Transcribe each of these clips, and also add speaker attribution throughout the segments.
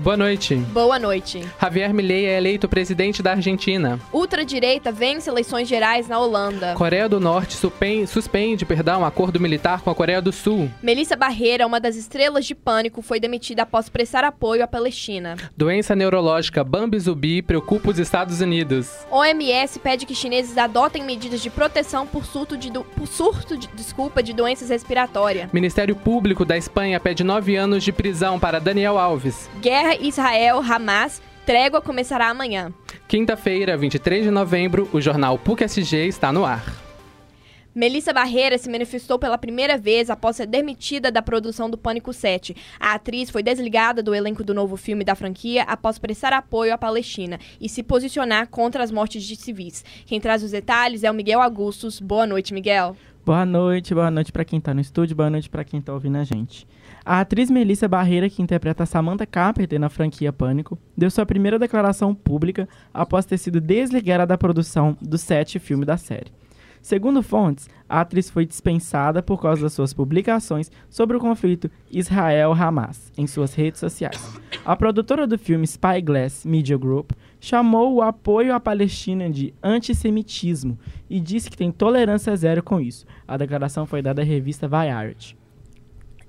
Speaker 1: Boa noite.
Speaker 2: Boa noite.
Speaker 1: Javier Milei é eleito presidente da Argentina.
Speaker 2: Ultradireita vence eleições gerais na Holanda.
Speaker 1: Coreia do Norte suspende, suspende perdão, acordo militar com a Coreia do Sul.
Speaker 2: Melissa Barreira, uma das estrelas de pânico, foi demitida após prestar apoio à Palestina.
Speaker 1: Doença neurológica Bambi Zubi preocupa os Estados Unidos.
Speaker 2: OMS pede que chineses adotem medidas de proteção por surto de, do, por surto de, desculpa, de doenças respiratórias.
Speaker 1: Ministério Público da Espanha pede nove anos de prisão para Daniel Alves.
Speaker 2: Guerra Israel-Hamas. Trégua começará amanhã.
Speaker 1: Quinta-feira, 23 de novembro, o jornal PUC-SG está no ar.
Speaker 2: Melissa Barreira se manifestou pela primeira vez após ser demitida da produção do Pânico 7. A atriz foi desligada do elenco do novo filme da franquia após prestar apoio à Palestina e se posicionar contra as mortes de civis. Quem traz os detalhes é o Miguel Augustos. Boa noite, Miguel.
Speaker 3: Boa noite, boa noite para quem está no estúdio, boa noite para quem está ouvindo a gente. A atriz Melissa Barreira, que interpreta Samantha Carpenter na franquia Pânico, deu sua primeira declaração pública após ter sido desligada da produção do set filme da série. Segundo fontes, a atriz foi dispensada por causa das suas publicações sobre o conflito Israel-Hamas em suas redes sociais. A produtora do filme Spyglass Media Group chamou o apoio à Palestina de antissemitismo e disse que tem tolerância zero com isso. A declaração foi dada à revista Variety.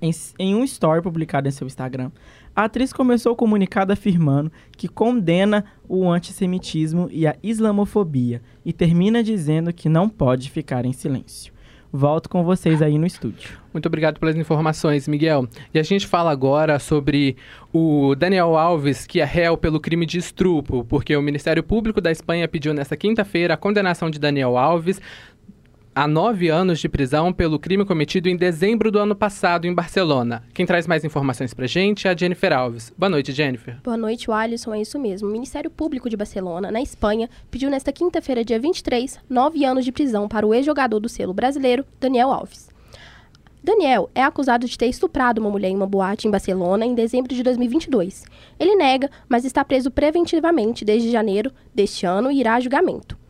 Speaker 3: Em, em, um story publicado em seu Instagram, a atriz começou o comunicado afirmando que condena o antissemitismo e a islamofobia e termina dizendo que não pode ficar em silêncio. Volto com vocês aí no estúdio.
Speaker 1: Muito obrigado pelas informações, Miguel. E a gente fala agora sobre o Daniel Alves, que é réu pelo crime de estrupo, porque o Ministério Público da Espanha pediu nesta quinta-feira a condenação de Daniel Alves a nove anos de prisão pelo crime cometido em dezembro do ano passado em Barcelona. Quem traz mais informações pra gente é a Jennifer Alves. Boa noite, Jennifer.
Speaker 4: Boa noite, Alisson. É isso mesmo. O Ministério Público de Barcelona, na Espanha, pediu nesta quinta-feira, dia 23, nove anos de prisão para o ex-jogador do selo brasileiro, Daniel Alves. Daniel é acusado de ter estuprado uma mulher em uma boate em Barcelona em dezembro de 2022. Ele nega, mas está preso preventivamente desde janeiro deste ano e irá a julgamento.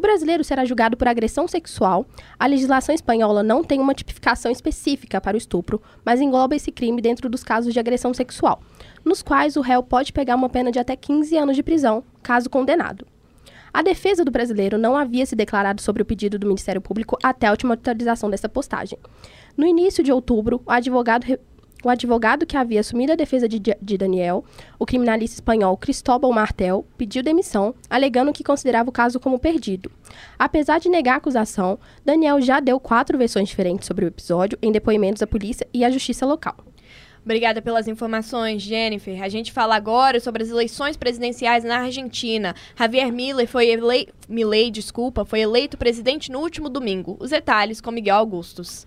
Speaker 4: O brasileiro será julgado por agressão sexual. A legislação espanhola não tem uma tipificação específica para o estupro, mas engloba esse crime dentro dos casos de agressão sexual, nos quais o réu pode pegar uma pena de até 15 anos de prisão, caso condenado. A defesa do brasileiro não havia se declarado sobre o pedido do Ministério Público até a última atualização dessa postagem. No início de outubro, o advogado o advogado que havia assumido a defesa de, de, Daniel, o criminalista espanhol Cristóbal Martel, pediu demissão, alegando que considerava o caso como perdido. Apesar de negar a acusação, Daniel já deu quatro versões diferentes sobre o episódio em depoimentos à polícia e à justiça local.
Speaker 2: Obrigada pelas informações, Jennifer. A gente fala agora sobre as eleições presidenciais na Argentina. Javier Milei foi, desculpa, foi eleito presidente no último domingo. Os detalhes com Miguel Augustos.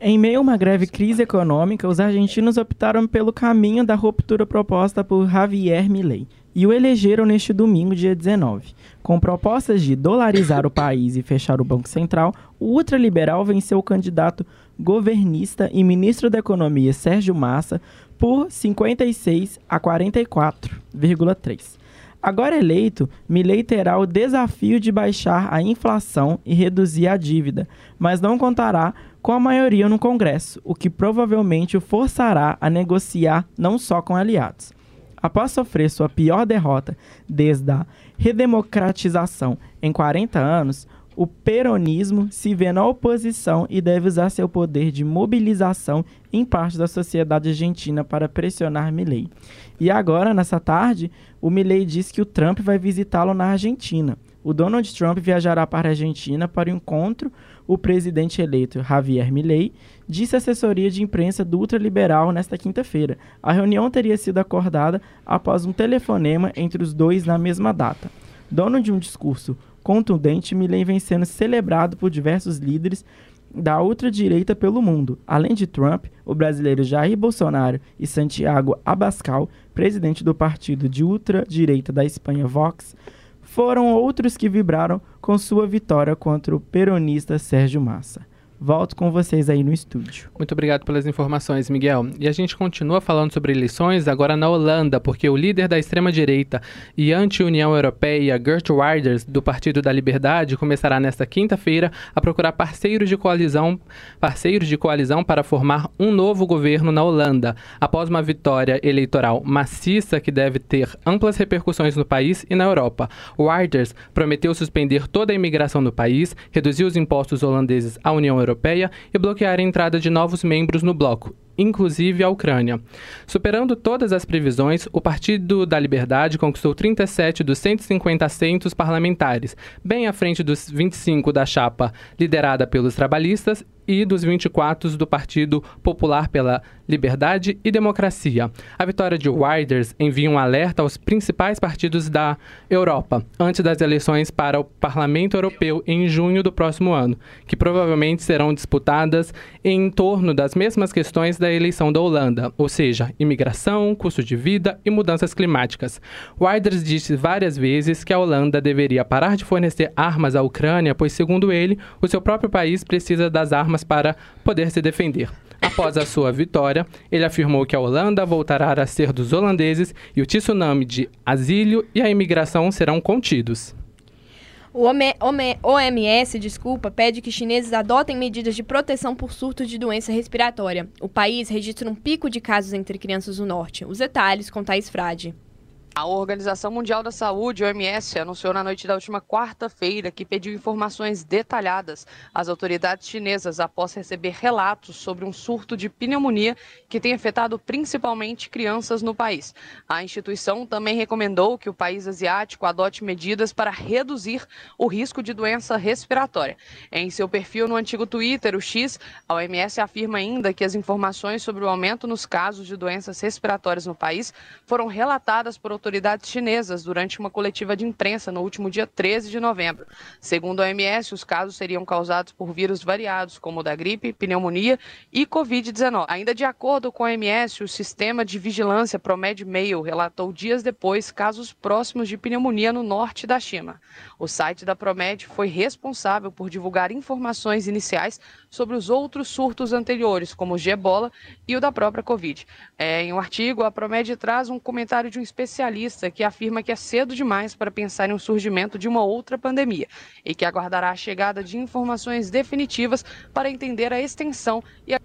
Speaker 3: Em meio a uma greve crise econômica, os argentinos optaram pelo caminho da ruptura proposta por Javier Milei e o elegeram neste domingo, dia 19. Com propostas de dolarizar o país e fechar o Banco Central, o ultraliberal venceu o candidato governista e ministro da Economia Sérgio Massa por 56 a 44,3. Agora eleito, Milei terá o desafio de baixar a inflação e reduzir a dívida, mas não contará com a maioria no Congresso, o que provavelmente o forçará a negociar não só com aliados. Após sofrer sua pior derrota desde a redemocratização em 40 anos, o peronismo se vê na oposição e deve usar seu poder de mobilização em parte da sociedade argentina para pressionar Milley. E agora, nessa tarde, o Milley diz que o Trump vai visitá-lo na Argentina. O Donald Trump viajará para a Argentina para o encontro o presidente eleito Javier Milei disse à assessoria de imprensa do ultraliberal nesta quinta-feira. A reunião teria sido acordada após um telefonema entre os dois na mesma data. Dono de um discurso contundente, Milei vem sendo celebrado por diversos líderes da ultradireita pelo mundo. Além de Trump, o brasileiro Jair Bolsonaro e Santiago Abascal, presidente do partido de ultradireita da Espanha Vox, foram outros que vibraram com sua vitória contra o peronista Sérgio Massa. Volto com vocês aí no estúdio.
Speaker 1: Muito obrigado pelas informações, Miguel. E a gente continua falando sobre eleições agora na Holanda, porque o líder da extrema-direita e anti-União Europeia, Gert Wilders, do Partido da Liberdade, começará nesta quinta-feira a procurar parceiros de coalizão, parceiros de coalizão para formar um novo governo na Holanda, após uma vitória eleitoral maciça que deve ter amplas repercussões no país e na Europa. Wilders prometeu suspender toda a imigração no país, reduzir os impostos holandeses à União Europeia Europeia e bloquear a entrada de novos membros no bloco, inclusive a Ucrânia. Superando todas as previsões, o Partido da Liberdade conquistou 37 dos 150 assentos parlamentares, bem à frente dos 25 da chapa liderada pelos trabalhistas e dos 24 do Partido Popular pela Liberdade e Democracia. A vitória de Wilders envia um alerta aos principais partidos da Europa antes das eleições para o Parlamento Europeu em junho do próximo ano, que provavelmente serão disputadas em torno das mesmas questões da eleição da Holanda, ou seja, imigração, custo de vida e mudanças climáticas. Wilders disse várias vezes que a Holanda deveria parar de fornecer armas à Ucrânia, pois, segundo ele, o seu próprio país precisa das armas armas para poder se defender. Após a sua vitória, ele afirmou que a Holanda voltará a ser dos holandeses e o tsunami de asilo e a imigração serão contidos.
Speaker 2: O OMS, desculpa, pede que chineses adotem medidas de proteção por surto de doença respiratória. O país registra um pico de casos entre crianças no norte. Os detalhes com Thais Frade.
Speaker 5: A Organização Mundial da Saúde, OMS, anunciou na noite da última quarta-feira que pediu informações detalhadas às autoridades chinesas após receber relatos sobre um surto de pneumonia que tem afetado principalmente crianças no país. A instituição também recomendou que o país asiático adote medidas para reduzir o risco de doença respiratória. Em seu perfil no antigo Twitter, o X, a OMS afirma ainda que as informações sobre o aumento nos casos de doenças respiratórias no país foram relatadas por autoridades autoridades chinesas durante uma coletiva de imprensa no último dia 13 de novembro. Segundo a OMS, os casos seriam causados por vírus variados, como o da gripe, pneumonia e Covid-19. Ainda de acordo com a OMS, o sistema de vigilância Promed Mail relatou dias depois casos próximos de pneumonia no norte da China. O site da Promed foi responsável por divulgar informações iniciais sobre os outros surtos anteriores, como o de ebola e o da própria Covid. É, em um artigo, a Promed traz um comentário de um especialista que afirma que é cedo demais para pensar em um surgimento de uma outra pandemia e que aguardará a chegada de informações definitivas para entender a extensão e a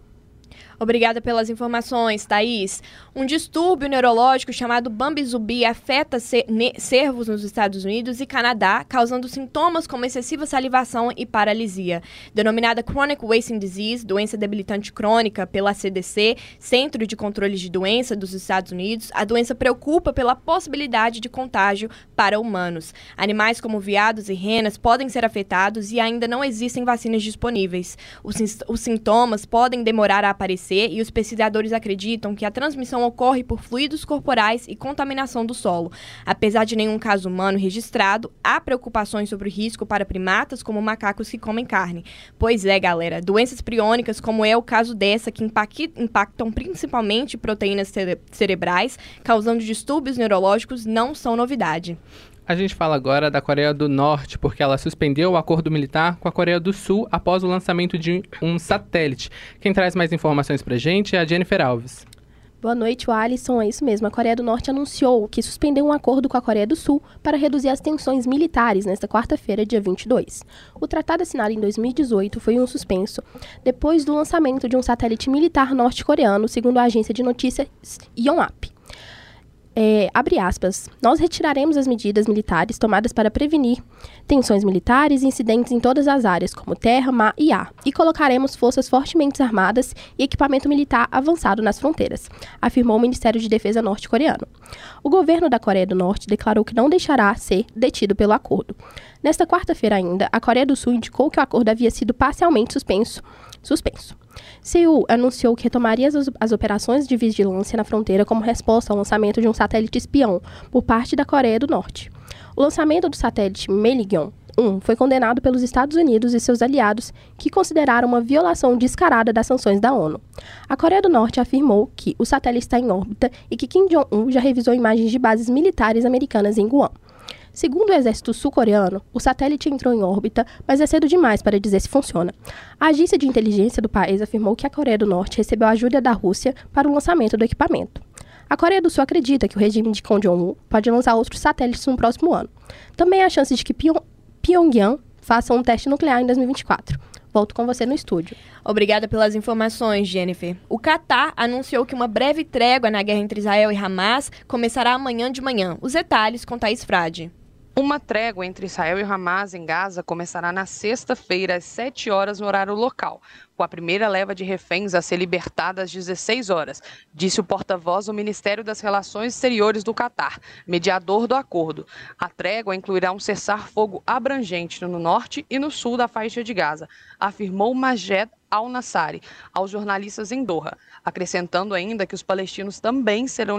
Speaker 2: Obrigada pelas informações, Thaís. Um distúrbio neurológico chamado Bambizubi afeta cervos nos Estados Unidos e Canadá, causando sintomas como excessiva salivação e paralisia. Denominada Chronic Wasting Disease, doença debilitante crônica pela CDC, Centro de Controle de Doença dos Estados Unidos, a doença preocupa pela possibilidade de contágio para humanos. Animais como veados e renas podem ser afetados e ainda não existem vacinas disponíveis. Os, os sintomas podem demorar a aparecer e os pesquisadores acreditam que a transmissão ocorre por fluidos corporais e contaminação do solo. Apesar de nenhum caso humano registrado, há preocupações sobre o risco para primatas como macacos que comem carne. Pois é, galera, doenças priônicas, como é o caso dessa, que impactam principalmente proteínas cere cerebrais, causando distúrbios neurológicos, não são novidade.
Speaker 1: A gente fala agora da Coreia do Norte, porque ela suspendeu o acordo militar com a Coreia do Sul após o lançamento de um satélite. Quem traz mais informações pra gente é a Jennifer Alves.
Speaker 4: Boa noite, Alisson. É isso mesmo. A Coreia do Norte anunciou que suspendeu um acordo com a Coreia do Sul para reduzir as tensões militares nesta quarta-feira, dia 22. O tratado assinado em 2018 foi um suspenso depois do lançamento de um satélite militar norte-coreano, segundo a agência de notícias Yonhap é, abre aspas, nós retiraremos as medidas militares tomadas para prevenir tensões militares e incidentes em todas as áreas, como terra, mar e ar, e colocaremos forças fortemente armadas e equipamento militar avançado nas fronteiras, afirmou o Ministério de Defesa norte-coreano. O governo da Coreia do Norte declarou que não deixará ser detido pelo acordo. Nesta quarta-feira ainda, a Coreia do Sul indicou que o acordo havia sido parcialmente suspenso. Suspenso. Seul anunciou que retomaria as, as, operações de vigilância na fronteira como resposta ao lançamento de um satélite espião por parte da Coreia do Norte. O lançamento do satélite Meligyon 1 foi condenado pelos Estados Unidos e seus aliados, que consideraram uma violação descarada das sanções da ONU. A Coreia do Norte afirmou que o satélite está em órbita e que Kim Jong-un já revisou imagens de bases militares americanas em Guam. Segundo o exército sul-coreano, o satélite entrou em órbita, mas é cedo demais para dizer se funciona. A agência de inteligência do país afirmou que a Coreia do Norte recebeu ajuda da Rússia para o lançamento do equipamento. A Coreia do Sul acredita que o regime de Kim Jong-un pode lançar outros satélites no próximo ano. Também há chance de que Pyongyang faça um teste nuclear em 2024. Volto com você no estúdio.
Speaker 2: Obrigada pelas informações, Jennifer. O Catar anunciou que uma breve trégua na guerra entre Israel e Hamas começará amanhã de manhã. Os detalhes com Thaís Frade.
Speaker 5: Uma trégua entre Israel e Hamas em Gaza começará na sexta-feira, às 7 horas, no horário local, com a primeira leva de reféns a ser libertada às 16 horas, disse o porta-voz do Ministério das Relações Exteriores do Catar, mediador do acordo. A trégua incluirá um cessar-fogo abrangente no norte e no sul da faixa de Gaza, afirmou Majed al-Nassari aos jornalistas em Doha, acrescentando ainda que os palestinos também serão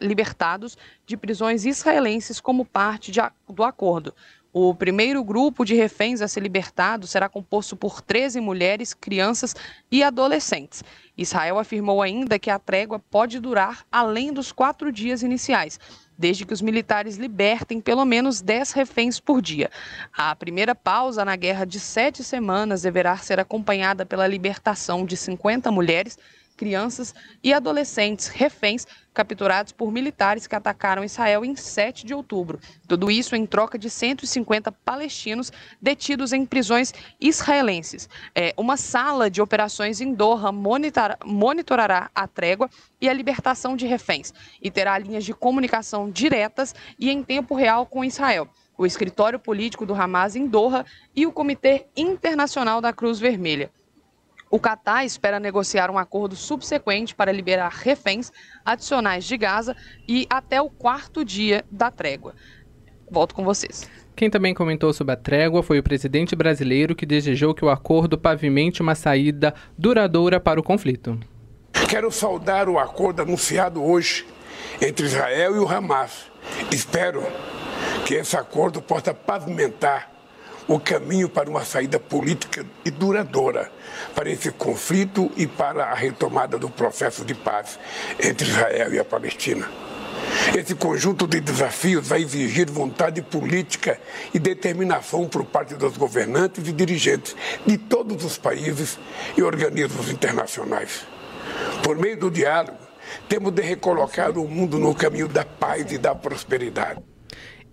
Speaker 5: libertados de prisões israelenses como parte de, do acordo. O primeiro grupo de reféns a ser libertado será composto por 13 mulheres, crianças e adolescentes. Israel afirmou ainda que a trégua pode durar além dos quatro dias iniciais, desde que os militares libertem pelo menos 10 reféns por dia. A primeira pausa na guerra de sete semanas deverá ser acompanhada pela libertação de 50 mulheres crianças e adolescentes reféns capturados por militares que atacaram Israel em 7 de outubro. Tudo isso em troca de 150 palestinos detidos em prisões israelenses. É, uma sala de operações em Doha monitorará a trégua e a libertação de reféns e terá linhas de comunicação diretas e em tempo real com Israel o escritório político do Hamas em Doha e o Comitê Internacional da Cruz Vermelha. O Catar espera negociar um acordo subsequente para liberar reféns adicionais de Gaza e até o quarto dia da trégua. Volto com vocês.
Speaker 1: Quem também comentou sobre a trégua foi o presidente brasileiro que desejou que o acordo pavimente uma saída duradoura para o conflito.
Speaker 6: Quero saudar o acordo anunciado hoje entre Israel e o Hamas. Espero que esse acordo possa pavimentar o caminho para uma saída política e duradoura para esse conflito e para a retomada do processo de paz entre Israel e a Palestina. Esse conjunto de desafios vai exigir vontade política e determinação por parte dos governantes e dirigentes de todos os países e organismos internacionais. Por meio do diálogo, temos de recolocar o mundo no caminho da paz e da prosperidade.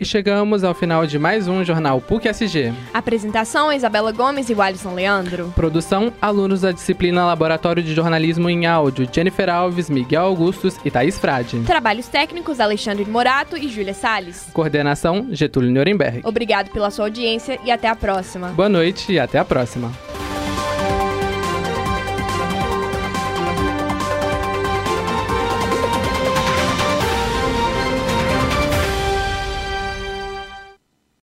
Speaker 1: E chegamos ao final de mais um Jornal PUC SG.
Speaker 2: Apresentação: Isabela Gomes e Alisson Leandro.
Speaker 1: Produção: alunos da disciplina Laboratório de Jornalismo em Áudio, Jennifer Alves, Miguel Augustos e Thaís Frade.
Speaker 2: Trabalhos técnicos: Alexandre Morato e Júlia Salles.
Speaker 1: Coordenação: Getúlio Nuremberg.
Speaker 2: Obrigado pela sua audiência e até a próxima.
Speaker 1: Boa noite e até a próxima.